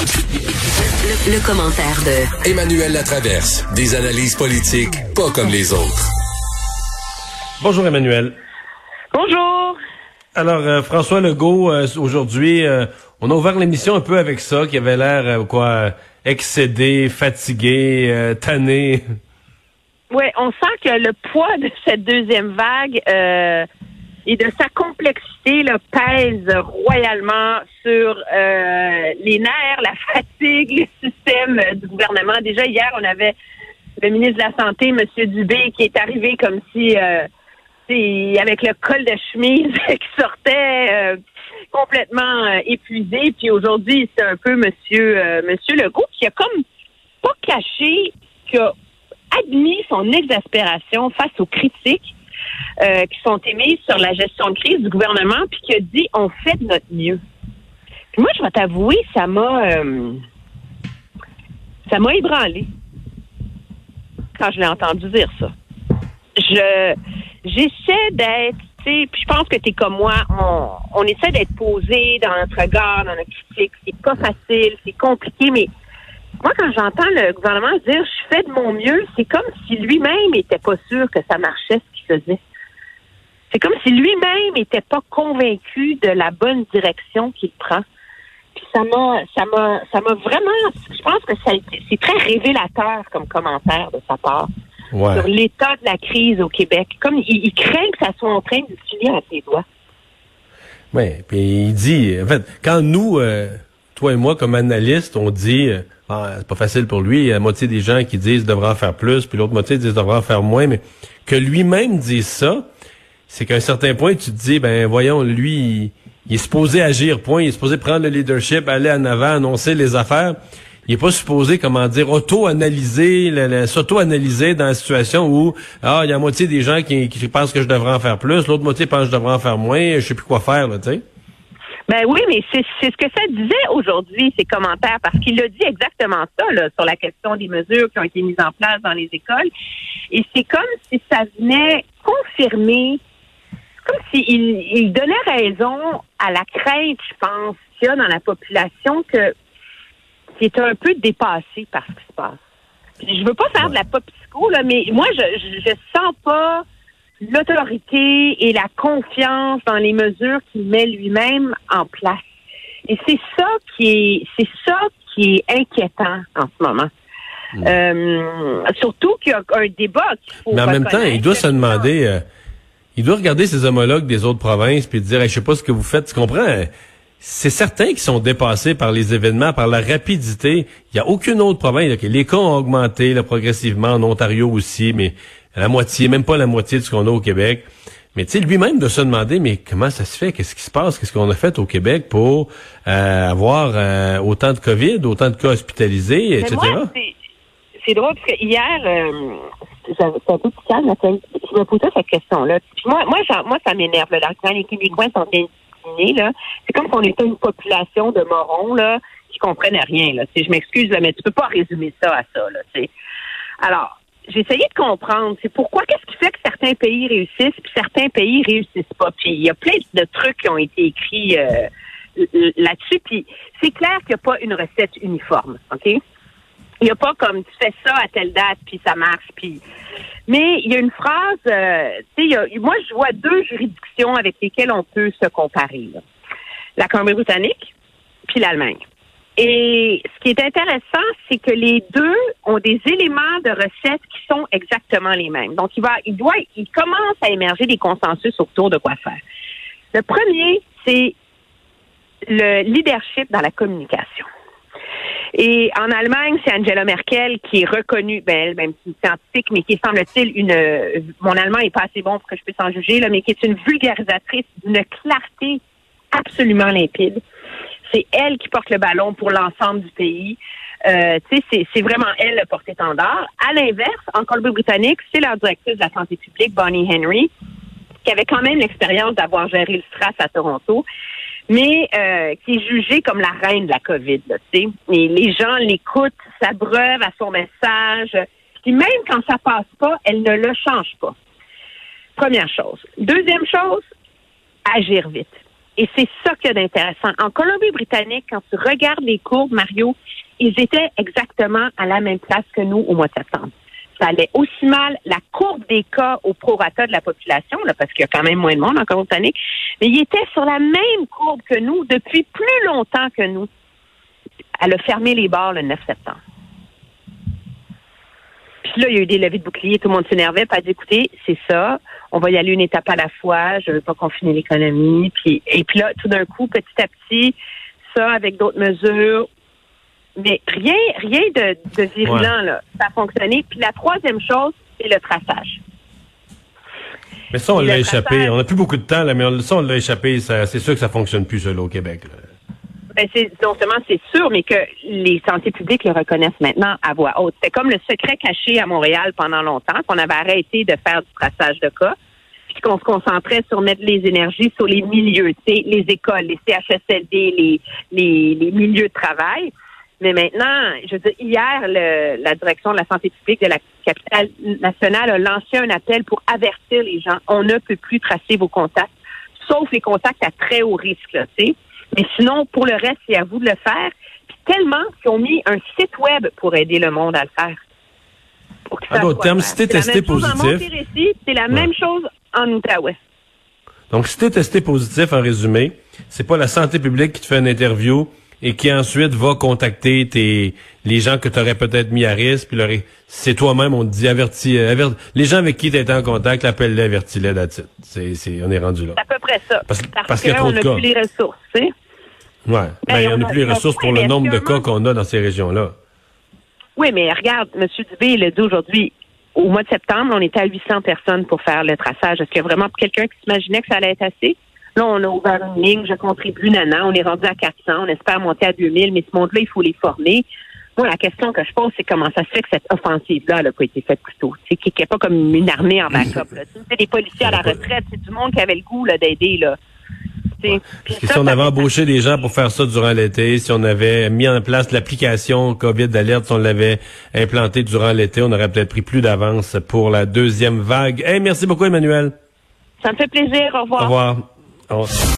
Le, le commentaire de Emmanuel Latraverse. Des analyses politiques pas comme les autres. Bonjour Emmanuel. Bonjour. Alors euh, François Legault, euh, aujourd'hui, euh, on a ouvert l'émission un peu avec ça, qui avait l'air euh, quoi excédé, fatigué, euh, tanné. Oui, on sent que le poids de cette deuxième vague euh, et de sa complexité là, pèse royalement sur euh, les nerfs, la fatigue, le système du gouvernement. Déjà hier, on avait le ministre de la Santé, M. Dubé, qui est arrivé comme si euh, avec le col de chemise qui sortait euh, complètement euh, épuisé. Puis aujourd'hui, c'est un peu Monsieur euh, Monsieur Legault qui a comme pas caché qui a admis son exaspération face aux critiques euh, qui sont émises sur la gestion de crise du gouvernement, puis qui a dit on fait de notre mieux. Puis moi, je vais t'avouer, ça m'a euh, ça m'a ébranlé quand je l'ai entendu dire ça. Je j'essaie d'être, puis je pense que tu es comme moi, on, on essaie d'être posé dans notre regard, dans notre critique. C'est pas facile, c'est compliqué, mais moi, quand j'entends le gouvernement dire je fais de mon mieux, c'est comme si lui-même était pas sûr que ça marchait ce qu'il faisait. C'est comme si lui-même était pas convaincu de la bonne direction qu'il prend. Puis ça m'a, ça m'a, ça m'a vraiment, je pense que c'est très révélateur comme commentaire de sa part sur l'état de la crise au Québec. Comme il, il craint que ça soit en train de filer à ses doigts. Oui, puis il dit, en fait, quand nous, euh, toi et moi, comme analystes, on dit, euh, ah, c'est pas facile pour lui, il y a la moitié des gens qui disent devrait en faire plus, puis l'autre moitié disent devrait en faire moins, mais que lui-même dise ça, c'est qu'à un certain point, tu te dis, ben voyons, lui, il, est supposé agir, point, il est supposé prendre le leadership, aller en avant, annoncer les affaires. Il est pas supposé, comment dire, auto-analyser, s'auto-analyser dans la situation où, ah, il y a moitié des gens qui, qui pensent que je devrais en faire plus, l'autre moitié pense que je devrais en faire moins, je sais plus quoi faire, tu sais. Ben oui, mais c'est c'est ce que ça disait aujourd'hui, ces commentaires, parce qu'il a dit exactement ça là, sur la question des mesures qui ont été mises en place dans les écoles. Et c'est comme si ça venait confirmer, comme s'il il donnait raison à la crainte, je pense, qu'il y a dans la population que qui est un peu dépassé par ce qui se passe. Puis je veux pas faire de la pop psycho, là, mais moi, je, je, sens pas l'autorité et la confiance dans les mesures qu'il met lui-même en place. Et c'est ça qui est, c'est ça qui est inquiétant en ce moment. Euh, surtout qu'il y a un débat qu'il faut Mais en même temps, il doit se demander, euh, il doit regarder ses homologues des autres provinces puis dire, Hey, je sais pas ce que vous faites, tu comprends? C'est certain qu'ils sont dépassés par les événements, par la rapidité. Il y a aucune autre province. ok, Les cas ont augmenté là, progressivement, en Ontario aussi, mais à la moitié, même pas la moitié de ce qu'on a au Québec. Mais tu sais, lui-même de se demander, mais comment ça se fait? Qu'est-ce qui se passe? Qu'est-ce qu'on a fait au Québec pour euh, avoir euh, autant de COVID, autant de cas hospitalisés, etc.? c'est- drôle parce que hier, euh, j'avais- un peu Nathalie. Me posais cette question-là. Moi, moi, moi ça m'énerve. Quand les Québécois sont indignés, là, c'est comme si on était une population de morons là, qui comprennent rien. Là. Tu Je m'excuse, mais tu peux pas résumer ça à ça. Là, tu. Alors, j'ai essayé de comprendre, c'est pourquoi, qu'est-ce qui fait que certains pays réussissent puis certains pays réussissent pas? Puis il y a plein de trucs qui ont été écrits euh, là-dessus. Puis c'est clair qu'il n'y a pas une recette uniforme, OK? Il n'y a pas comme tu fais ça à telle date puis ça marche puis mais il y a une phrase euh, tu sais moi je vois deux juridictions avec lesquelles on peut se comparer là. la Colombie-Britannique puis l'Allemagne. Et ce qui est intéressant c'est que les deux ont des éléments de recettes qui sont exactement les mêmes. Donc il va il doit il commence à émerger des consensus autour de quoi faire. Le premier c'est le leadership dans la communication et en Allemagne, c'est Angela Merkel qui est reconnue, ben, elle, même si scientifique, mais qui semble-t-il, une, euh, mon allemand est pas assez bon pour que je puisse en juger, là, mais qui est une vulgarisatrice d'une clarté absolument limpide. C'est elle qui porte le ballon pour l'ensemble du pays. Euh, c'est vraiment elle le porte-étendard. À l'inverse, en Colombie-Britannique, c'est la directrice de la santé publique, Bonnie Henry, qui avait quand même l'expérience d'avoir géré le STRAS à Toronto, mais euh, qui est jugée comme la reine de la COVID. Là. Et les gens l'écoutent, s'abreuvent à son message. Puis même quand ça passe pas, elle ne le change pas. Première chose. Deuxième chose, agir vite. Et c'est ça qu'il y a d'intéressant. En Colombie-Britannique, quand tu regardes les courbes, Mario, ils étaient exactement à la même place que nous au mois de septembre. Ça allait aussi mal la courbe des cas au prorata de la population, là, parce qu'il y a quand même moins de monde en Colombie-Britannique, mais ils étaient sur la même courbe que nous depuis plus longtemps que nous. Elle a fermé les bars le 9 septembre. Puis là, il y a eu des levées de boucliers, tout le monde s'énervait, pas dit, écoutez, c'est ça, on va y aller une étape à la fois, je veux pas confiner l'économie. Puis, et puis là, tout d'un coup, petit à petit, ça avec d'autres mesures, mais rien, rien de, de virulent, là. Ça a fonctionné. Puis la troisième chose, c'est le traçage. Mais ça, on l'a échappé. On n'a plus beaucoup de temps, là, mais ça, on l'a échappé. C'est sûr que ça fonctionne plus, ça, au Québec. Là. Ben, c'est, non seulement c'est sûr, mais que les santé publiques le reconnaissent maintenant à voix haute. C'était comme le secret caché à Montréal pendant longtemps, qu'on avait arrêté de faire du traçage de cas, puis qu'on se concentrait sur mettre les énergies sur les milieux, les écoles, les CHSLD, les, les, les milieux de travail. Mais maintenant, je veux dire, hier, le, la direction de la santé publique de la capitale nationale a lancé un appel pour avertir les gens. On ne peut plus tracer vos contacts, sauf les contacts à très haut risque, tu sais. Mais sinon, pour le reste, c'est à vous de le faire. Puis tellement qu'ils ont mis un site web pour aider le monde à le faire. En d'autres termes, si t'es testé positif. C'est la même chose en Outaouais. Donc, si t'es testé positif, en résumé, c'est pas la santé publique qui te fait une interview et qui ensuite va contacter tes les gens que tu aurais peut-être mis à risque, puis leur c'est toi-même, on te dit averti, euh, les gens avec qui tu étais en contact, appelle-les, avertis-les, c'est, c'est, on est rendu là. C'est à peu près ça. Parce, parce, qu'il y a trop de cas. plus les ressources, tu sais. Ouais. Ben, on n'a plus les ressources pour le nombre de cas qu'on a dans ces régions-là. Oui, mais regarde, M. Dubé, il a dit aujourd'hui, au mois de septembre, on était à 800 personnes pour faire le traçage. Est-ce qu'il y a vraiment quelqu'un qui s'imaginait que ça allait être assez? Là, on a ouvert une ligne, je contribue, nana, on est rendu à 400, on espère monter à 2000, mais ce monde-là, il faut les former. Moi, la question que je pose, c'est comment ça se fait que cette offensive-là n'a pas été faite plus tôt. C'est qu'il n'y a pas comme une armée en backup. C'est des policiers à la retraite, c'est du monde qui avait le goût d'aider. là. Parce que si on avait embauché des gens pour faire ça durant l'été, si on avait mis en place l'application COVID d'alerte, si on l'avait implanté durant l'été, on aurait peut-être pris plus d'avance pour la deuxième vague. Hey, merci beaucoup, Emmanuel. Ça me fait plaisir. Au revoir. Au revoir. Oh.